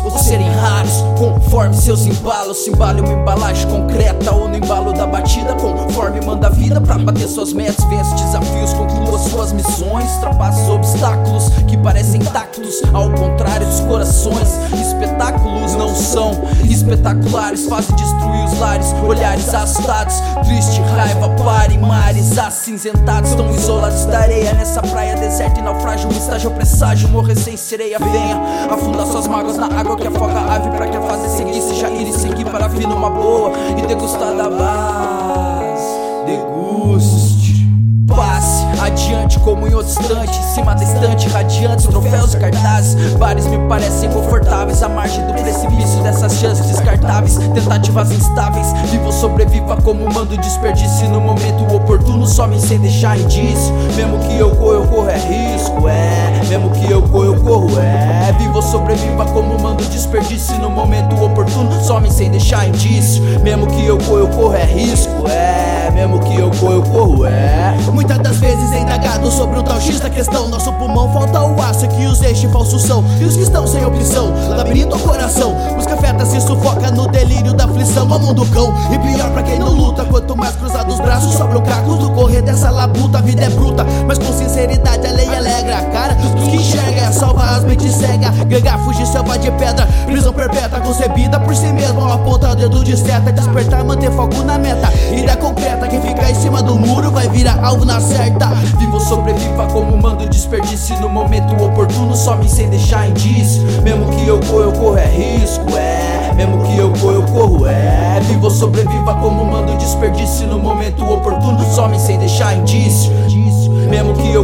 únicos ou serem raros, conforme seus embalos. Se embala uma embalagem concreta ou no embalo da batida, conforme manda a vida pra bater suas metas, vence desafios, conclua suas missões, ultrapassa obstáculos que parecem intactos, ao contrário dos corações. Espetáculos não são espetaculares, fazem destruir os lares, olhares assustados, triste, raiva, pare, mares acinzentados, estão isolados da areia nessa praia deserta e naufrágio, um estágio presságio, morrer sem sereia, venha afundar suas mágoas na água que afoga a ave pra que a fase seguir seja ir e seguir para vir numa boa e degustar da base, como em outro instante, em cima da estante, radiantes, troféus e cartazes. Bares me parecem confortáveis, à margem do precipício dessas chances descartáveis, tentativas instáveis. Vivo, sobreviva como mando desperdício no momento oportuno, some sem deixar indício. Mesmo que eu corro, eu corro é risco, é. Mesmo que eu corro, eu corro é. Vivo, sobreviva como mando desperdício no momento oportuno, some sem deixar indício. Mesmo que eu corro, eu corro é risco, é. Indagado sobre o tal X da questão. Nosso pulmão falta o aço que os eixos falsos são. E os que estão sem opção, labirinto ao coração. Que afeta se sufoca no delírio da aflição. Ao mundo cão, e pior pra quem não luta. Quanto mais cruzados os braços, sobram cacos do correr dessa labuta. A vida é bruta, mas com sinceridade a lei alegra. A cara dos que enxerga, salva as mentes cega. Gangar, fugir, selva de pedra Prisão perpétua concebida por si mesmo. Ao apontar o dedo de seta, despertar, manter foco na meta. Ideia concreta, quem fica em cima do muro vai virar alvo na certa Sobreviva como mando desperdício no momento oportuno, some sem deixar indício. Mesmo que eu corro, eu corro é risco, é. Mesmo que eu corro, eu corro é. Vivo, sobreviva como mando desperdício no momento oportuno, some sem deixar indício. Mesmo que